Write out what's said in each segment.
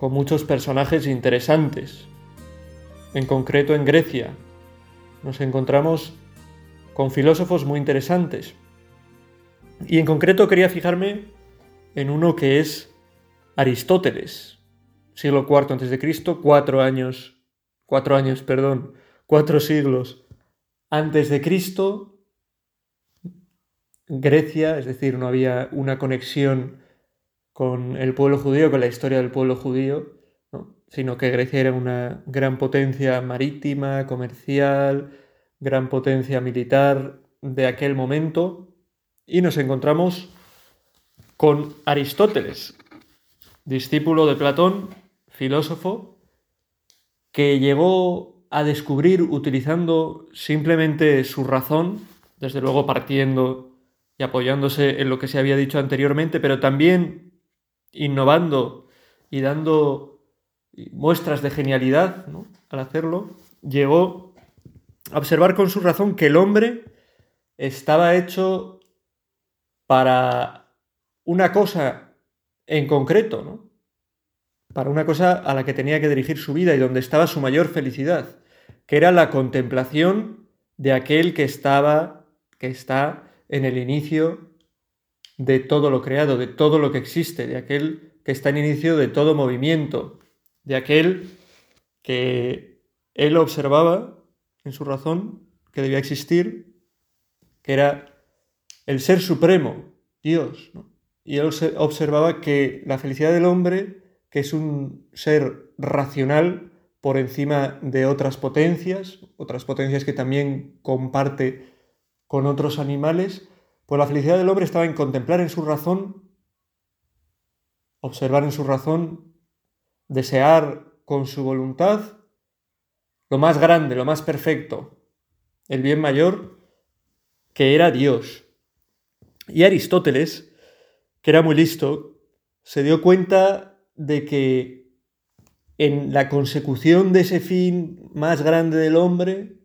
con muchos personajes interesantes. En concreto en Grecia nos encontramos con filósofos muy interesantes. Y en concreto quería fijarme en uno que es Aristóteles, siglo IV antes de Cristo, cuatro años, cuatro años, perdón, cuatro siglos antes de Cristo, Grecia, es decir, no había una conexión con el pueblo judío, con la historia del pueblo judío, sino que Grecia era una gran potencia marítima, comercial, gran potencia militar de aquel momento, y nos encontramos con Aristóteles, discípulo de Platón, filósofo, que llegó a descubrir utilizando simplemente su razón, desde luego partiendo y apoyándose en lo que se había dicho anteriormente, pero también innovando y dando muestras de genialidad al hacerlo, llegó a observar con su razón que el hombre estaba hecho para una cosa en concreto, ¿no? para una cosa a la que tenía que dirigir su vida y donde estaba su mayor felicidad, que era la contemplación de aquel que estaba, que está en el inicio de todo lo creado, de todo lo que existe, de aquel que está en inicio de todo movimiento, de aquel que él observaba en su razón que debía existir, que era el ser supremo, Dios. Y él observaba que la felicidad del hombre, que es un ser racional por encima de otras potencias, otras potencias que también comparte con otros animales, pues la felicidad del hombre estaba en contemplar en su razón, observar en su razón, desear con su voluntad lo más grande, lo más perfecto, el bien mayor, que era Dios. Y Aristóteles, que era muy listo, se dio cuenta de que en la consecución de ese fin más grande del hombre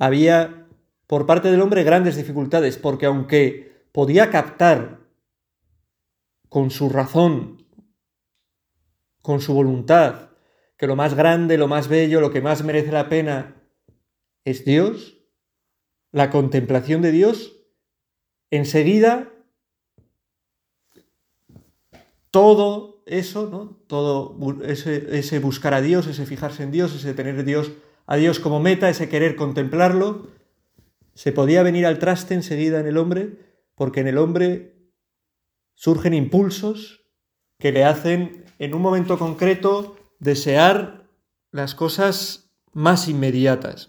había por parte del hombre grandes dificultades, porque aunque podía captar con su razón, con su voluntad, que lo más grande, lo más bello, lo que más merece la pena es Dios, la contemplación de Dios, enseguida todo eso, ¿no? Todo ese, ese, buscar a Dios, ese fijarse en Dios, ese tener Dios, a Dios como meta, ese querer contemplarlo, se podía venir al traste enseguida en el hombre, porque en el hombre surgen impulsos que le hacen en un momento concreto desear las cosas más inmediatas,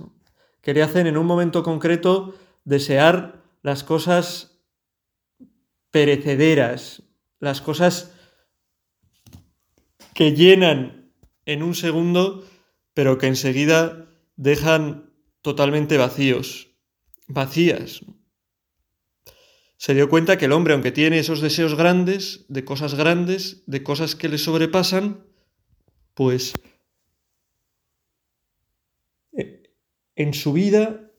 que le hacen en un momento concreto desear las cosas perecederas, las cosas que llenan en un segundo, pero que enseguida dejan totalmente vacíos vacías. Se dio cuenta que el hombre, aunque tiene esos deseos grandes, de cosas grandes, de cosas que le sobrepasan, pues eh, en su vida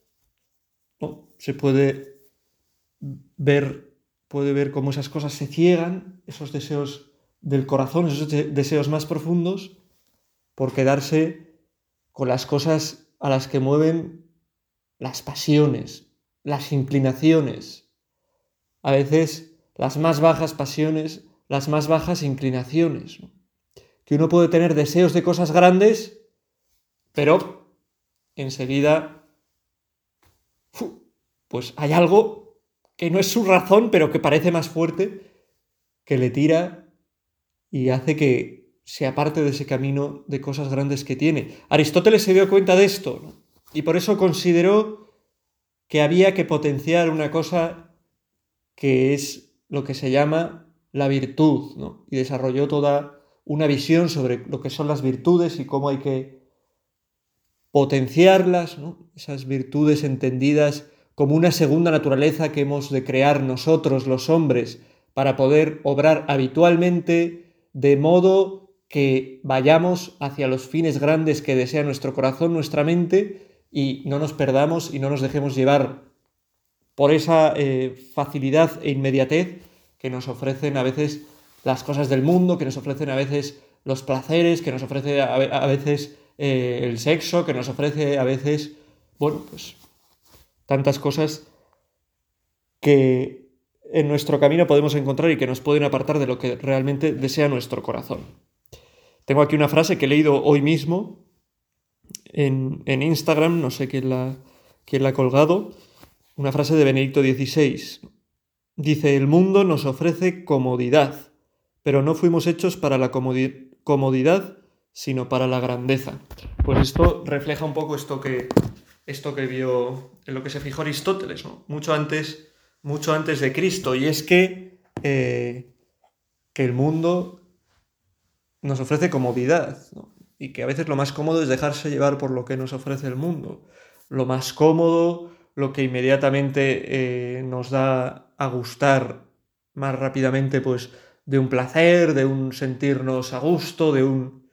se puede ver, puede ver cómo esas cosas se ciegan, esos deseos del corazón, esos deseos más profundos, por quedarse con las cosas a las que mueven las pasiones, las inclinaciones, a veces las más bajas pasiones, las más bajas inclinaciones. Que uno puede tener deseos de cosas grandes, pero enseguida, pues hay algo que no es su razón, pero que parece más fuerte, que le tira y hace que sea parte de ese camino de cosas grandes que tiene. Aristóteles se dio cuenta de esto, ¿no? Y por eso consideró que había que potenciar una cosa que es lo que se llama la virtud, ¿no? y desarrolló toda una visión sobre lo que son las virtudes y cómo hay que potenciarlas, esas virtudes entendidas como una segunda naturaleza que hemos de crear nosotros los hombres para poder obrar habitualmente de modo que vayamos hacia los fines grandes que desea nuestro corazón, nuestra mente, y no nos perdamos y no nos dejemos llevar por esa eh, facilidad e inmediatez que nos ofrecen a veces las cosas del mundo, que nos ofrecen a veces los placeres, que nos ofrece a, veces eh, el sexo, que nos ofrece a veces, bueno, pues tantas cosas que en nuestro camino podemos encontrar y que nos pueden apartar de lo que realmente desea nuestro corazón. Tengo aquí una frase que he leído hoy mismo en, Instagram, no sé quién la, quién la ha colgado, una frase de Benedicto XVI. Dice, el mundo nos ofrece comodidad, pero no fuimos hechos para la comodidad, sino para la grandeza. Pues esto refleja un poco esto que, esto que vio, en lo que se fijó Aristóteles, mucho, antes, mucho antes de Cristo, y es que, eh, que el mundo nos ofrece comodidad, y que a veces lo más cómodo es dejarse llevar por lo que nos ofrece el mundo. Lo más cómodo, lo que inmediatamente eh, nos da a gustar más rápidamente, pues, de un placer, de un sentirnos a gusto, de un...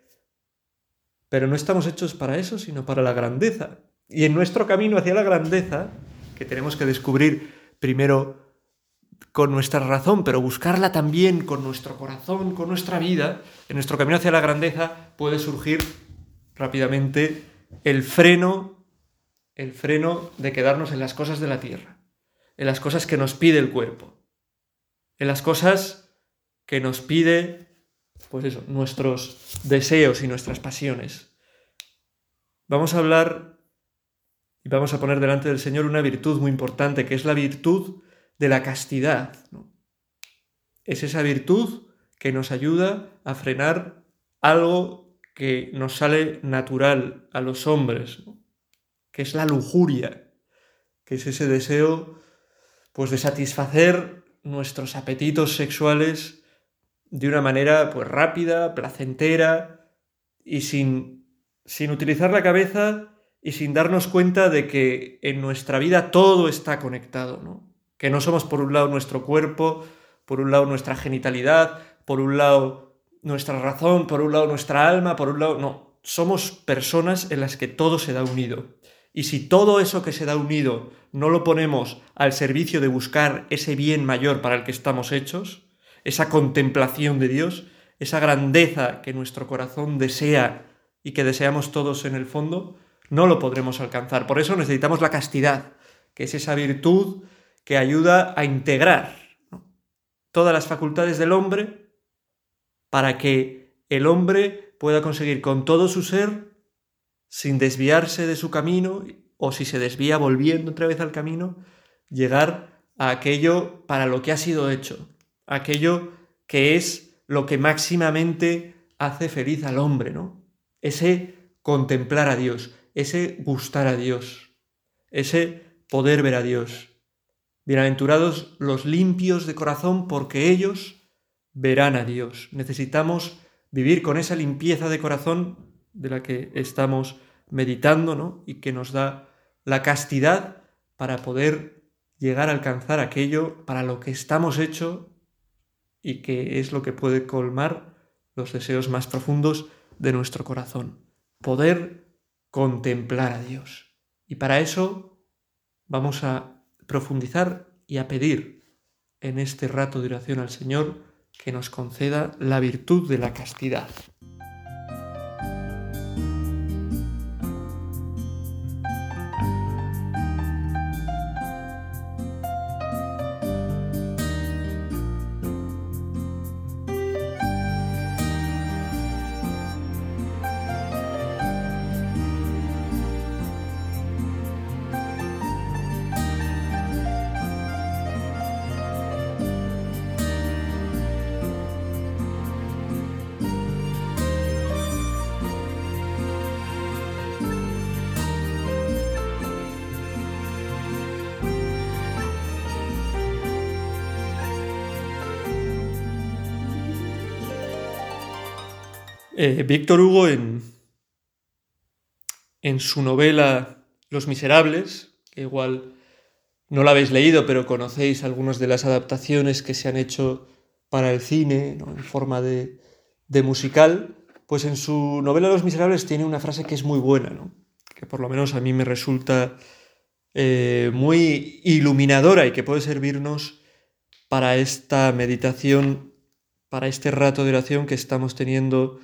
Pero no estamos hechos para eso, sino para la grandeza. Y en nuestro camino hacia la grandeza, que tenemos que descubrir primero con nuestra razón, pero buscarla también con nuestro corazón, con nuestra vida, en nuestro camino hacia la grandeza puede surgir rápidamente el freno el freno de quedarnos en las cosas de la tierra, en las cosas que nos pide el cuerpo, en las cosas que nos pide, pues eso, nuestros deseos y nuestras pasiones. Vamos a hablar y vamos a poner delante del Señor una virtud muy importante, que es la virtud de la castidad. Es esa virtud que nos ayuda a frenar algo que nos sale natural a los hombres, que es la lujuria, que es ese deseo pues de satisfacer nuestros apetitos sexuales de una manera pues rápida, placentera y sin, sin utilizar la cabeza y sin darnos cuenta de que en nuestra vida todo está conectado, ¿no? Que no somos por un lado nuestro cuerpo, por un lado nuestra genitalidad, por un lado nuestra razón, por un lado nuestra alma, por un lado no, somos personas en las que todo se da unido. Y si todo eso que se da unido no lo ponemos al servicio de buscar ese bien mayor para el que estamos hechos, esa contemplación de Dios, esa grandeza que nuestro corazón desea y que deseamos todos en el fondo, no lo podremos alcanzar. Por eso necesitamos la castidad, que es esa virtud que ayuda a integrar todas las facultades del hombre para que el hombre pueda conseguir con todo su ser sin desviarse de su camino o si se desvía volviendo otra vez al camino, llegar a aquello para lo que ha sido hecho, aquello que es lo que máximamente hace feliz al hombre, ¿no? Ese contemplar a Dios, ese gustar a Dios, ese poder ver a Dios. Bienaventurados los limpios de corazón porque ellos verán a Dios. Necesitamos vivir con esa limpieza de corazón de la que estamos meditando, ¿no? Y que nos da la castidad para poder llegar a alcanzar aquello para lo que estamos hechos y que es lo que puede colmar los deseos más profundos de nuestro corazón. Poder contemplar a Dios. Y para eso vamos a profundizar y a pedir en este rato de oración al Señor que nos conceda la virtud de la castidad. Eh, Víctor Hugo en, en su novela Los Miserables, que igual no la habéis leído, pero conocéis algunas de las adaptaciones que se han hecho para el cine, en forma de, de, musical, pues en su novela Los Miserables tiene una frase que es muy buena, ¿no? que por lo menos a mí me resulta eh, muy iluminadora y que puede servirnos para esta meditación, para este rato de oración que estamos teniendo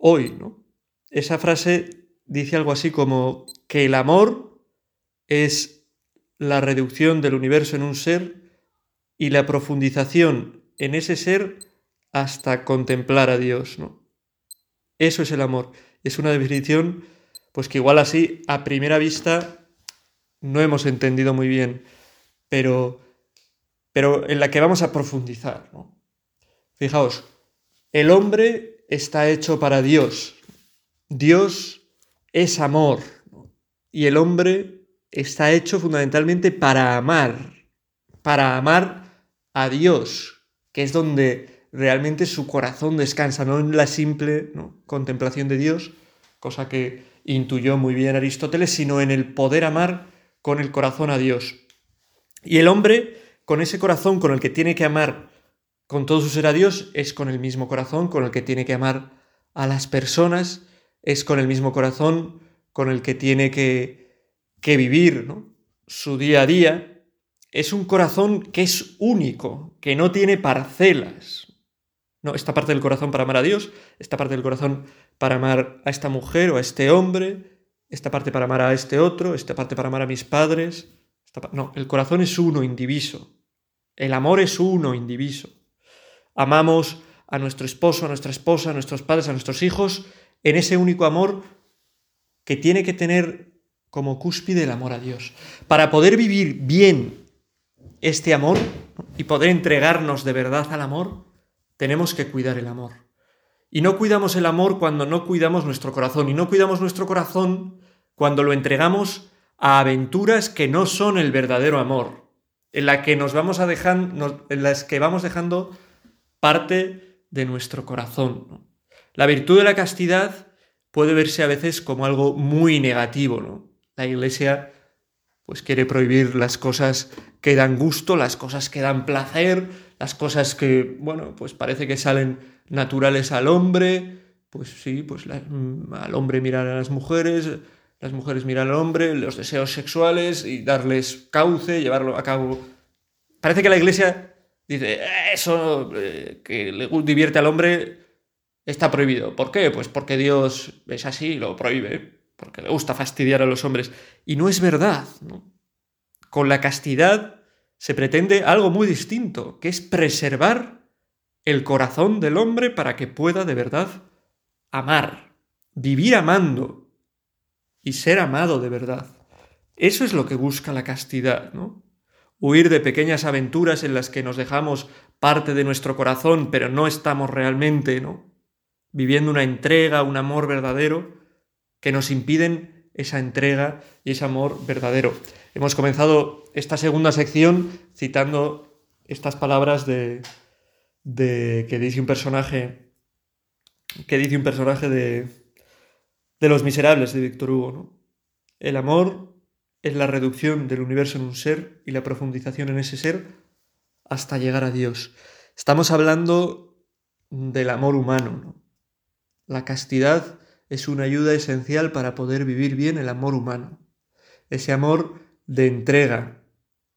hoy. ¿no? Esa frase dice algo así como que el amor es la reducción del universo en un ser y la profundización en ese ser hasta contemplar a Dios, ¿no? Eso es el amor. Es una definición, pues que igual así, a primera vista, no hemos entendido muy bien, pero, pero en la que vamos a profundizar, ¿no? Fijaos, el hombre está hecho para Dios. Dios es amor. Y el hombre está hecho fundamentalmente para amar, para amar a Dios, que es donde realmente su corazón descansa, no en la simple contemplación de Dios, cosa que intuyó muy bien Aristóteles, sino en el poder amar con el corazón a Dios. Y el hombre, con ese corazón con el que tiene que amar con todo su ser a Dios, es con el mismo corazón con el que tiene que amar a las personas es con el mismo corazón con el que tiene que, que vivir su día a día. Es un corazón que es único, que no tiene parcelas. No, esta parte del corazón para amar a Dios, esta parte del corazón para amar a esta mujer o a este hombre, esta parte para amar a este otro, esta parte para amar a mis padres. No, el corazón es uno, indiviso. El amor es uno, indiviso. Amamos a nuestro esposo, a nuestra esposa, a nuestros padres, a nuestros hijos, en ese único amor que tiene que tener como cúspide el amor a Dios. Para poder vivir bien este amor y poder entregarnos de verdad al amor, tenemos que cuidar el amor. Y no cuidamos el amor cuando no cuidamos nuestro corazón. Y no cuidamos nuestro corazón cuando lo entregamos a aventuras que no son el verdadero amor, en, la que nos vamos a dejar, en las que vamos dejando parte de nuestro corazón. La virtud de la castidad puede verse a veces como algo muy negativo. La Iglesia pues quiere prohibir las cosas que dan gusto, las cosas que dan placer, las cosas que, bueno, pues parece que salen naturales al hombre, pues sí, pues mm, al hombre mirar a las mujeres, las mujeres mirar al hombre, los deseos sexuales y darles cauce, llevarlo a cabo. Parece que la Iglesia dice, eso eh, que le divierte al hombre está prohibido. ¿Por qué? Pues porque Dios es así y lo prohíbe, porque le gusta fastidiar a los hombres. Y no es verdad. Con la castidad se pretende algo muy distinto, que es preservar el corazón del hombre para que pueda de verdad amar, vivir amando y ser amado de verdad. Eso es lo que busca la castidad, ¿no? Huir de pequeñas aventuras en las que nos dejamos parte de nuestro corazón, pero no estamos realmente, ¿no? viviendo una entrega, un amor verdadero, que nos impiden esa entrega y ese amor verdadero. Hemos comenzado esta segunda sección citando estas palabras de, de que dice un personaje que dice un personaje de, de Los Miserables de Víctor Hugo. ¿no? El amor es la reducción del universo en un ser y la profundización en ese ser hasta llegar a Dios. Estamos hablando del amor humano, ¿no? La castidad es una ayuda esencial para poder vivir bien el amor humano. Ese amor de entrega,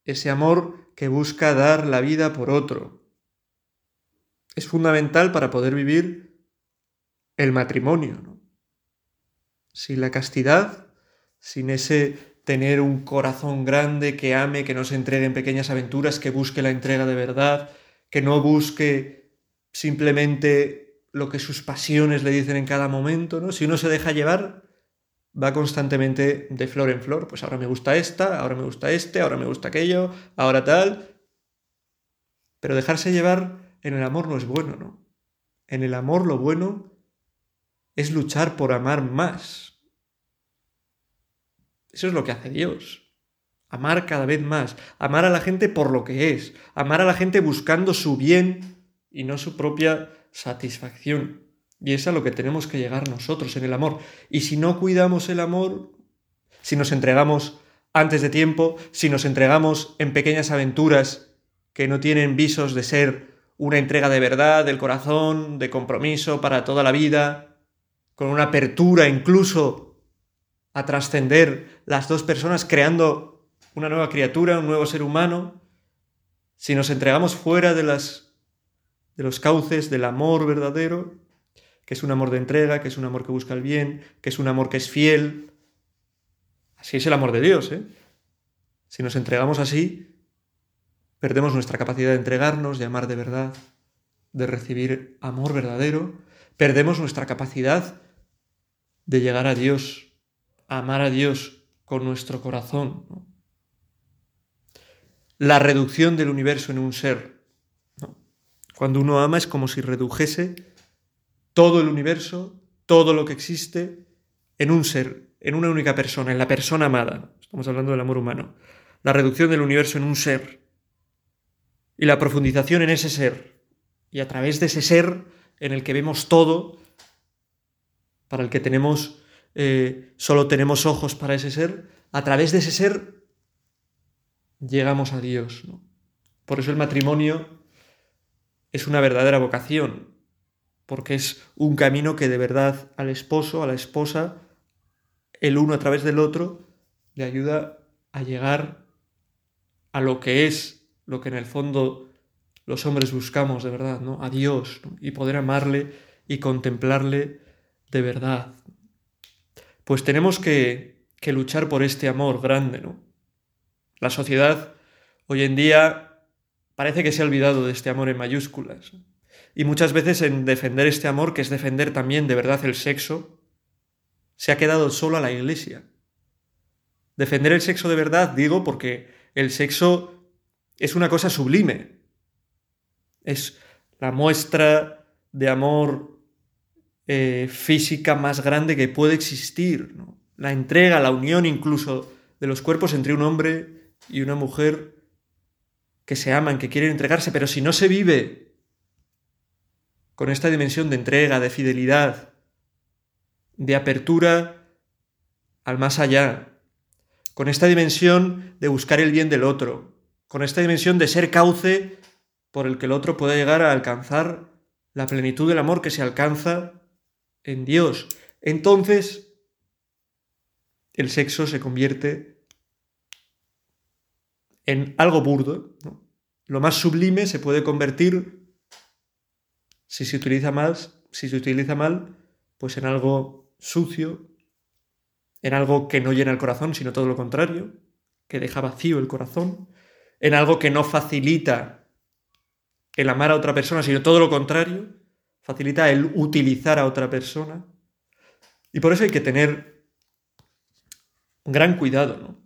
ese amor que busca dar la vida por otro. Es fundamental para poder vivir el matrimonio. Sin la castidad, sin ese tener un corazón grande que ame, que no se entregue en pequeñas aventuras, que busque la entrega de verdad, que no busque simplemente lo que sus pasiones le dicen en cada momento, ¿no? Si uno se deja llevar, va constantemente de flor en flor. Pues ahora me gusta esta, ahora me gusta este, ahora me gusta aquello, ahora tal. Pero dejarse llevar en el amor no es bueno, ¿no? En el amor lo bueno es luchar por amar más. Eso es lo que hace Dios. Amar cada vez más. Amar a la gente por lo que es. Amar a la gente buscando su bien y no su propia satisfacción. Y es a lo que tenemos que llegar nosotros en el amor. Y si no cuidamos el amor, si nos entregamos antes de tiempo, si nos entregamos en pequeñas aventuras que no tienen visos de ser una entrega de verdad, del corazón, de compromiso para toda la vida, con una apertura incluso a trascender las dos personas creando una nueva criatura, un nuevo ser humano, si nos entregamos fuera de las de los cauces del amor verdadero, que es un amor de entrega, que es un amor que busca el bien, que es un amor que es fiel. Así es el amor de Dios, ¿eh? Si nos entregamos así, perdemos nuestra capacidad de entregarnos, de amar de verdad, de recibir amor verdadero, perdemos nuestra capacidad de llegar a Dios, amar a Dios con nuestro corazón. La reducción del universo en un ser cuando uno ama es como si redujese todo el universo, todo lo que existe, en un ser, en una única persona, en la persona amada. Estamos hablando del amor humano. La reducción del universo en un ser. Y la profundización en ese ser. Y a través de ese ser en el que vemos todo, para el que tenemos, eh, solo tenemos ojos para ese ser, a través de ese ser llegamos a Dios. Por eso el matrimonio es una verdadera vocación, porque es un camino que de verdad al esposo, a la esposa, el uno a través del otro, le ayuda a llegar a lo que es, lo que en el fondo los hombres buscamos de verdad, ¿no? A Dios, y poder amarle y contemplarle de verdad. Pues tenemos que, que luchar por este amor grande, ¿no? La sociedad hoy en día parece que se ha olvidado de este amor en mayúsculas. Y muchas veces en defender este amor, que es defender también de verdad el sexo, se ha quedado solo a la iglesia. Defender el sexo de verdad, digo, porque el sexo es una cosa sublime. Es la muestra de amor eh, física más grande que puede existir. La entrega, la unión incluso de los cuerpos entre un hombre y una mujer que se aman, que quieren entregarse, pero si no se vive con esta dimensión de entrega, de fidelidad, de apertura al más allá, con esta dimensión de buscar el bien del otro, con esta dimensión de ser cauce por el que el otro pueda llegar a alcanzar la plenitud del amor que se alcanza en Dios. Entonces, el sexo se convierte en algo burdo. Lo más sublime se puede convertir, si se utiliza mal, si se utiliza mal, pues en algo sucio, en algo que no llena el corazón, sino todo lo contrario, que deja vacío el corazón, en algo que no facilita el amar a otra persona, sino todo lo contrario, facilita el utilizar a otra persona. Y por eso hay que tener gran cuidado, ¿no?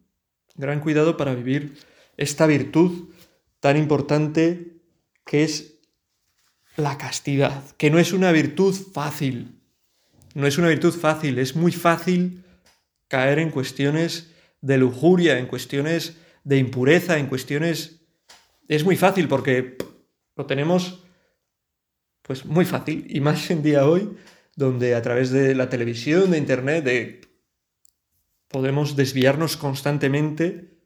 Gran cuidado para vivir esta virtud tan importante que es la castidad, que no es una virtud fácil, no es una virtud fácil, es muy fácil caer en cuestiones de lujuria, en cuestiones de impureza, en cuestiones... Es muy fácil porque lo tenemos pues muy fácil, y más en día hoy, donde a través de la televisión, de internet, de... podemos desviarnos constantemente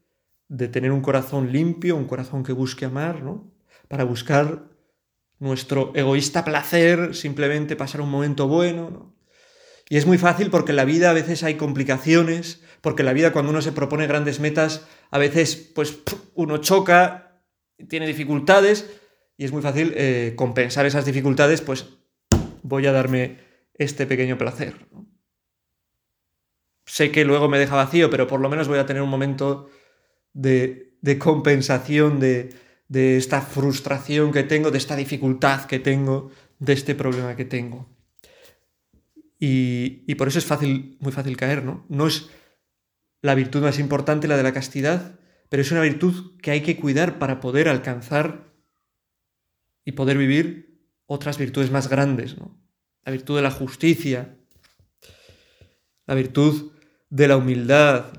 de tener un corazón limpio, un corazón que busque amar, ¿no? Para buscar nuestro egoísta placer, simplemente pasar un momento bueno, ¿no? Y es muy fácil porque en la vida a veces hay complicaciones, porque en la vida cuando uno se propone grandes metas, a veces pues uno choca, tiene dificultades y es muy fácil eh, compensar esas dificultades, pues voy a darme este pequeño placer. Sé que luego me deja vacío, pero por lo menos voy a tener un momento de, compensación de, esta frustración que tengo, de esta dificultad que tengo, de este problema que tengo. Y, por eso es fácil, muy fácil caer, ¿no? No es la virtud más importante la de la castidad, pero es una virtud que hay que cuidar para poder alcanzar y poder vivir otras virtudes más grandes, ¿no? La virtud de la justicia, la virtud de la humildad,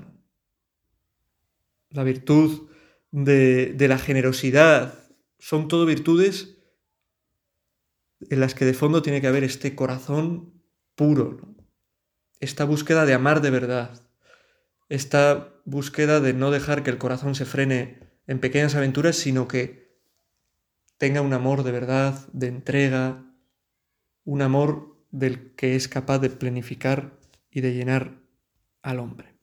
la virtud de, la generosidad, son todo virtudes en las que de fondo tiene que haber este corazón puro, esta búsqueda de amar de verdad, esta búsqueda de no dejar que el corazón se frene en pequeñas aventuras, sino que tenga un amor de verdad, de entrega, un amor del que es capaz de planificar y de llenar al hombre.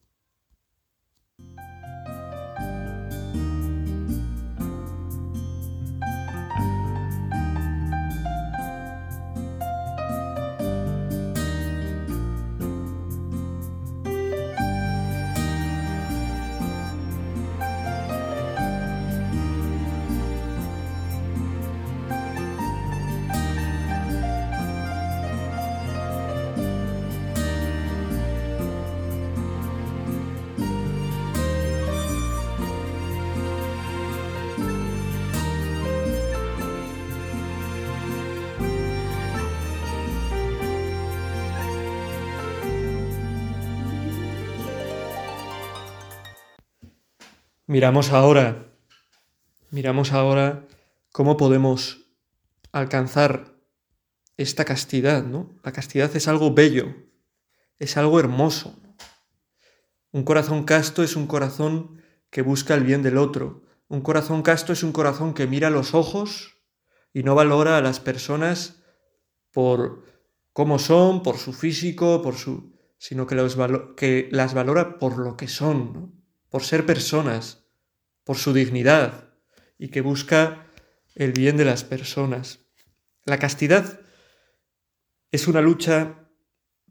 Miramos ahora, miramos ahora cómo podemos alcanzar esta castidad, ¿no? La castidad es algo bello, es algo hermoso. Un corazón casto es un corazón que busca el bien del otro. Un corazón casto es un corazón que mira los ojos y no valora a las personas por cómo son, por su físico, por su sino que, que las valora por lo que son, por ser personas por su dignidad y que busca el bien de las personas. La castidad es una lucha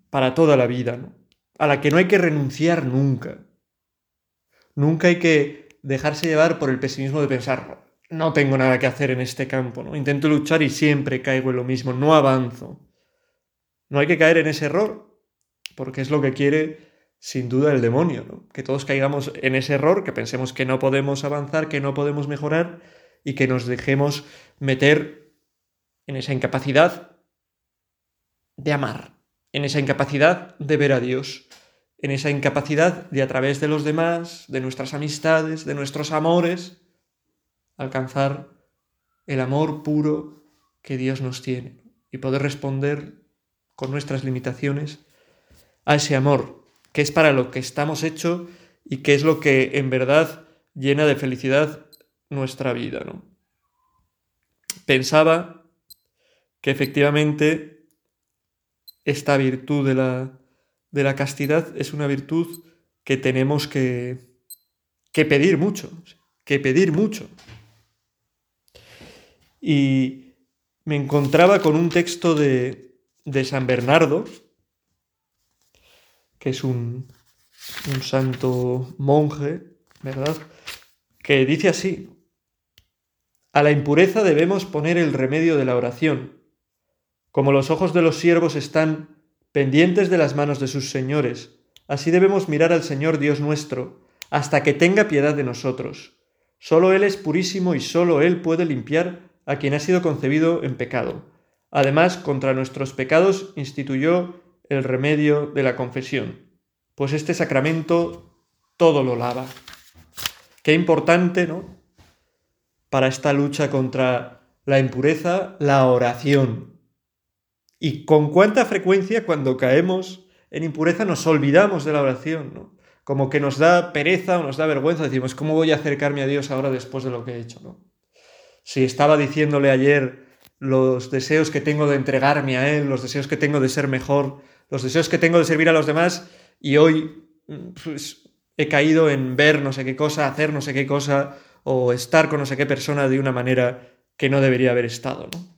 para toda la vida, a la que no hay que renunciar nunca. Nunca hay que dejarse llevar por el pesimismo de pensar, no tengo nada que hacer en este campo, ¿no? intento luchar y siempre caigo en lo mismo, no avanzo. No hay que caer en ese error, porque es lo que quiere sin duda el demonio, que todos caigamos en ese error, que pensemos que no podemos avanzar, que no podemos mejorar y que nos dejemos meter en esa incapacidad de amar, en esa incapacidad de ver a Dios, en esa incapacidad de a través de los demás, de nuestras amistades, de nuestros amores, alcanzar el amor puro que Dios nos tiene y poder responder con nuestras limitaciones a ese amor qué es para lo que estamos hechos y qué es lo que en verdad llena de felicidad nuestra vida. ¿no? Pensaba que efectivamente esta virtud de la, de la castidad es una virtud que tenemos que, que pedir mucho, que pedir mucho. Y me encontraba con un texto de, de San Bernardo, que es un, santo monje, ¿verdad? Que dice así, a la impureza debemos poner el remedio de la oración. Como los ojos de los siervos están pendientes de las manos de sus señores, así debemos mirar al Señor Dios nuestro, hasta que tenga piedad de nosotros. Solo Él es purísimo y solo Él puede limpiar a quien ha sido concebido en pecado. Además, contra nuestros pecados instituyó el remedio de la confesión, pues este sacramento todo lo lava. Qué importante, ¿no? Para esta lucha contra la impureza, la oración. Y con cuánta frecuencia cuando caemos en impureza nos olvidamos de la oración, ¿no? Como que nos da pereza o nos da vergüenza, decimos, ¿cómo voy a acercarme a Dios ahora después de lo que he hecho, ¿no? Si estaba diciéndole ayer los deseos que tengo de entregarme a Él, los deseos que tengo de ser mejor, los deseos que tengo de servir a los demás y hoy pues, he caído en ver no sé qué cosa, hacer no sé qué cosa o estar con no sé qué persona de una manera que no debería haber estado, ¿no?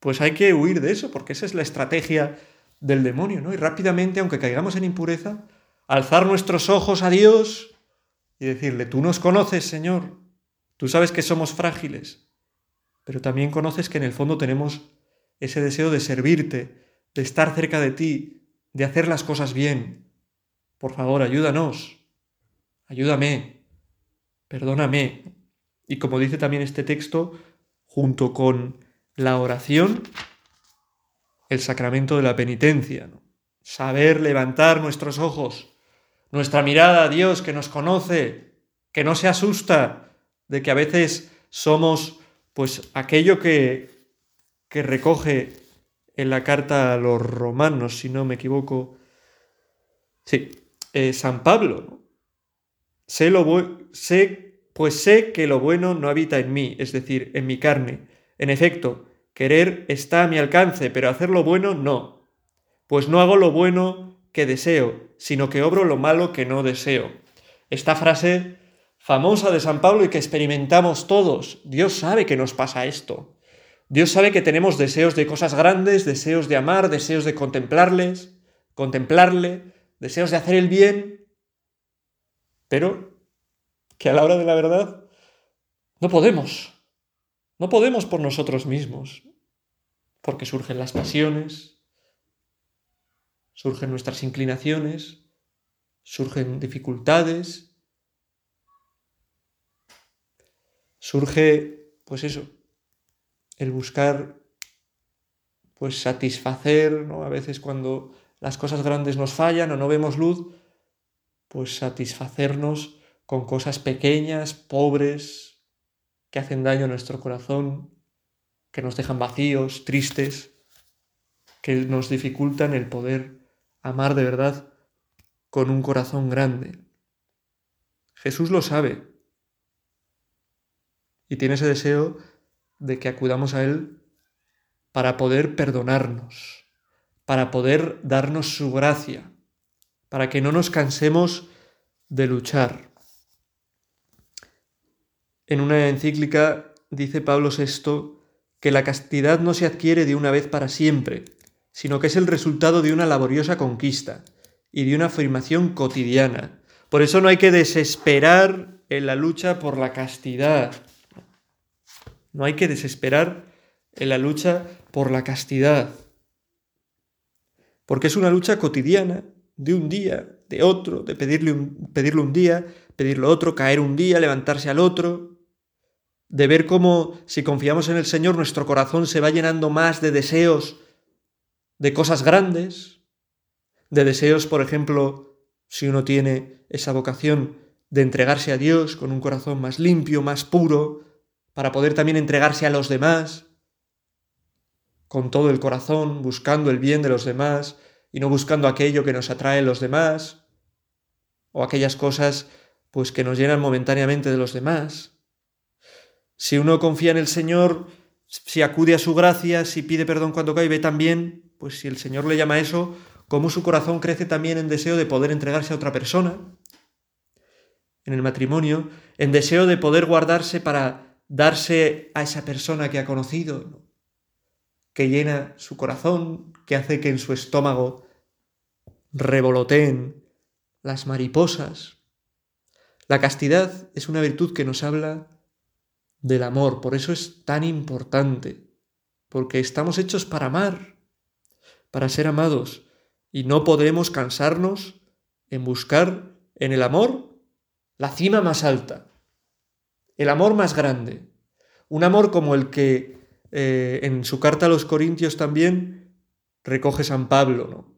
Pues hay que huir de eso, porque esa es la estrategia del demonio, ¿no? Y rápidamente, aunque caigamos en impureza, alzar nuestros ojos a Dios y decirle, tú nos conoces, Señor, tú sabes que somos frágiles, pero también conoces que en el fondo tenemos ese deseo de servirte, de estar cerca de ti, de hacer las cosas bien. Por favor, ayúdanos, ayúdame, perdóname. Y como dice también este texto, junto con la oración, el sacramento de la penitencia. Saber levantar nuestros ojos, nuestra mirada a Dios que nos conoce, que no se asusta de que a veces somos pues aquello que que recoge en la carta a los romanos, si no me equivoco. Sí, eh, San Pablo. Sé, lo sé, pues sé que lo bueno no habita en mí, es decir, en mi carne. En efecto, querer está a mi alcance, pero hacer lo bueno no. Pues no hago lo bueno que deseo, sino que obro lo malo que no deseo. Esta frase famosa de San Pablo y que experimentamos todos. Dios sabe que nos pasa esto. Dios sabe que tenemos deseos de cosas grandes, deseos de amar, deseos de contemplarles, contemplarle, deseos de hacer el bien, pero que a la hora de la verdad no podemos. No podemos por nosotros mismos, porque surgen las pasiones, surgen nuestras inclinaciones, surgen dificultades, surge, pues eso, el buscar, pues satisfacer, ¿no? A veces cuando las cosas grandes nos fallan o no vemos luz, pues satisfacernos con cosas pequeñas, pobres, que hacen daño a nuestro corazón, que nos dejan vacíos, tristes, que nos dificultan el poder amar de verdad con un corazón grande. Jesús lo sabe y tiene ese deseo de que acudamos a Él para poder perdonarnos, para poder darnos su gracia, para que no nos cansemos de luchar. En una encíclica dice Pablo VI que la castidad no se adquiere de una vez para siempre, sino que es el resultado de una laboriosa conquista y de una afirmación cotidiana. Por eso no hay que desesperar en la lucha por la castidad, no hay que desesperar en la lucha por la castidad, porque es una lucha cotidiana, de un día, de otro, de pedirle un, pedirle un día, pedirle otro, caer un día, levantarse al otro, de ver cómo si confiamos en el Señor nuestro corazón se va llenando más de deseos, de cosas grandes, de deseos, por ejemplo, si uno tiene esa vocación de entregarse a Dios con un corazón más limpio, más puro, para poder también entregarse a los demás con todo el corazón, buscando el bien de los demás y no buscando aquello que nos atrae los demás o aquellas cosas pues que nos llenan momentáneamente de los demás. Si uno confía en el Señor, si acude a su gracia, si pide perdón cuando cae, ve también, pues si el Señor le llama a eso, cómo su corazón crece también en deseo de poder entregarse a otra persona, en el matrimonio, en deseo de poder guardarse para darse a esa persona que ha conocido, que llena su corazón, que hace que en su estómago revoloteen las mariposas. La castidad es una virtud que nos habla del amor, por eso es tan importante, porque estamos hechos para amar, para ser amados, y no podemos cansarnos en buscar en el amor la cima más alta, el amor más grande, un amor como el que eh, en su carta a los Corintios también recoge San Pablo, ¿no?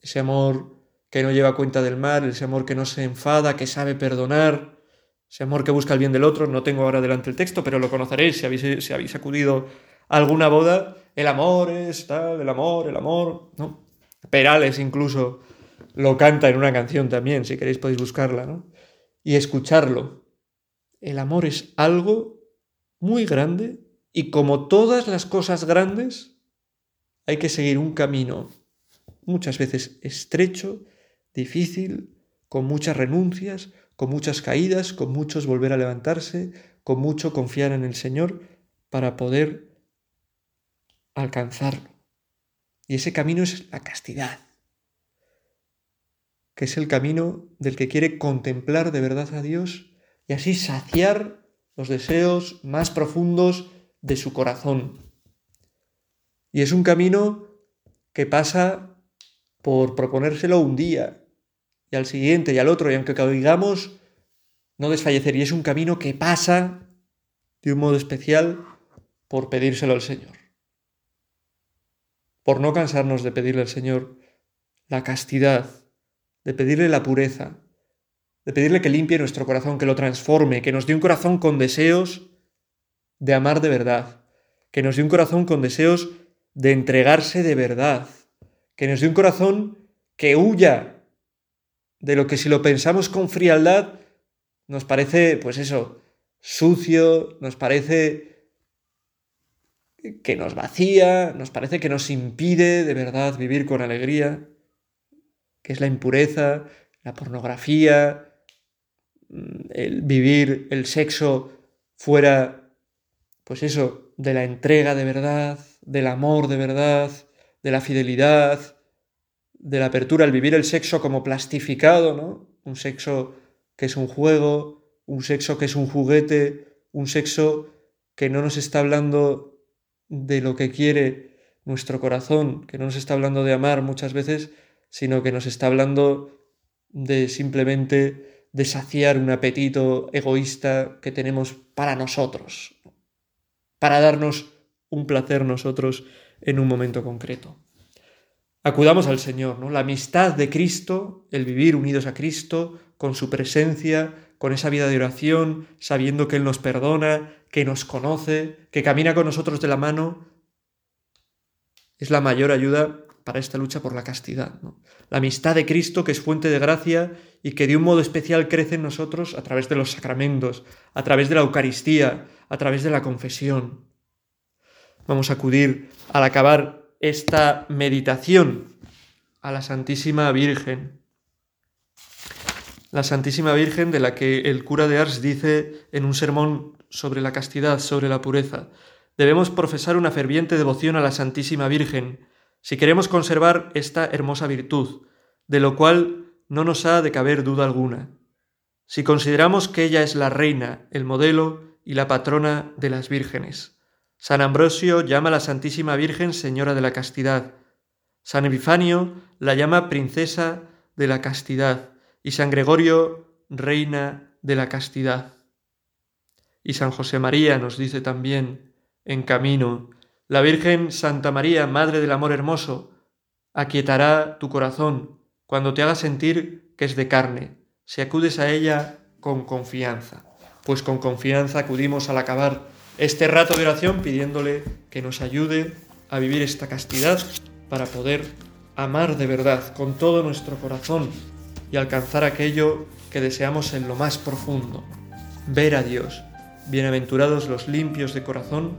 Ese amor que no lleva cuenta del mal, ese amor que no se enfada, que sabe perdonar, ese amor que busca el bien del otro. No tengo ahora delante el texto, pero lo conoceréis si habéis, acudido a alguna boda. El amor es tal, el amor, el amor, ¿no? Perales incluso lo canta en una canción también, si queréis podéis buscarla, ¿no? Y escucharlo, el amor es algo muy grande y como todas las cosas grandes, hay que seguir un camino muchas veces estrecho, difícil, con muchas renuncias, con muchas caídas, con muchos volver a levantarse, con mucho confiar en el Señor para poder alcanzarlo. Y ese camino es la castidad, que es el camino del que quiere contemplar de verdad a Dios y así saciar los deseos más profundos de su corazón. Y es un camino que pasa por proponérselo un día y al siguiente y al otro, y aunque caigamos, no desfallecer. Y es un camino que pasa de un modo especial por pedírselo al Señor. Por no cansarnos de pedirle al Señor la castidad, de pedirle la pureza, de pedirle que limpie nuestro corazón, que lo transforme, que nos dé un corazón con deseos de amar de verdad, que nos dé un corazón con deseos de entregarse de verdad, que nos dé un corazón que huya de lo que si lo pensamos con frialdad nos parece, pues eso, sucio, nos parece que nos vacía, nos parece que nos impide de verdad vivir con alegría, que es la impureza, la pornografía, el vivir el sexo fuera, pues eso, de la entrega de verdad, del amor de verdad, de la fidelidad, de la apertura, al vivir el sexo como plastificado, ¿no? Un sexo que es un juego, un sexo que es un juguete, un sexo que no nos está hablando de lo que quiere nuestro corazón, que no nos está hablando de amar muchas veces, sino que nos está hablando de simplemente de saciar un apetito egoísta que tenemos para nosotros, para darnos un placer nosotros en un momento concreto. Acudamos al Señor, ¿no? La amistad de Cristo, el vivir unidos a Cristo, con su presencia, con esa vida de oración, sabiendo que Él nos perdona, que nos conoce, que camina con nosotros de la mano, es la mayor ayuda para esta lucha por la castidad. La amistad de Cristo, que es fuente de gracia y que de un modo especial crece en nosotros a través de los sacramentos, a través de la Eucaristía, a través de la confesión. Vamos a acudir al acabar esta meditación a la Santísima Virgen. La Santísima Virgen de la que el cura de Ars dice en un sermón sobre la castidad, sobre la pureza. Debemos profesar una ferviente devoción a la Santísima Virgen, si queremos conservar esta hermosa virtud, de lo cual no nos ha de caber duda alguna. Si consideramos que ella es la reina, el modelo y la patrona de las vírgenes. San Ambrosio llama a la Santísima Virgen Señora de la Castidad. San Epifanio la llama Princesa de la Castidad y San Gregorio Reina de la Castidad. Y San José María nos dice también, en camino, la Virgen Santa María, Madre del Amor Hermoso, aquietará tu corazón cuando te haga sentir que es de carne, si acudes a ella con confianza. Pues con confianza acudimos al acabar este rato de oración pidiéndole que nos ayude a vivir esta castidad para poder amar de verdad con todo nuestro corazón y alcanzar aquello que deseamos en lo más profundo, ver a Dios. Bienaventurados los limpios de corazón,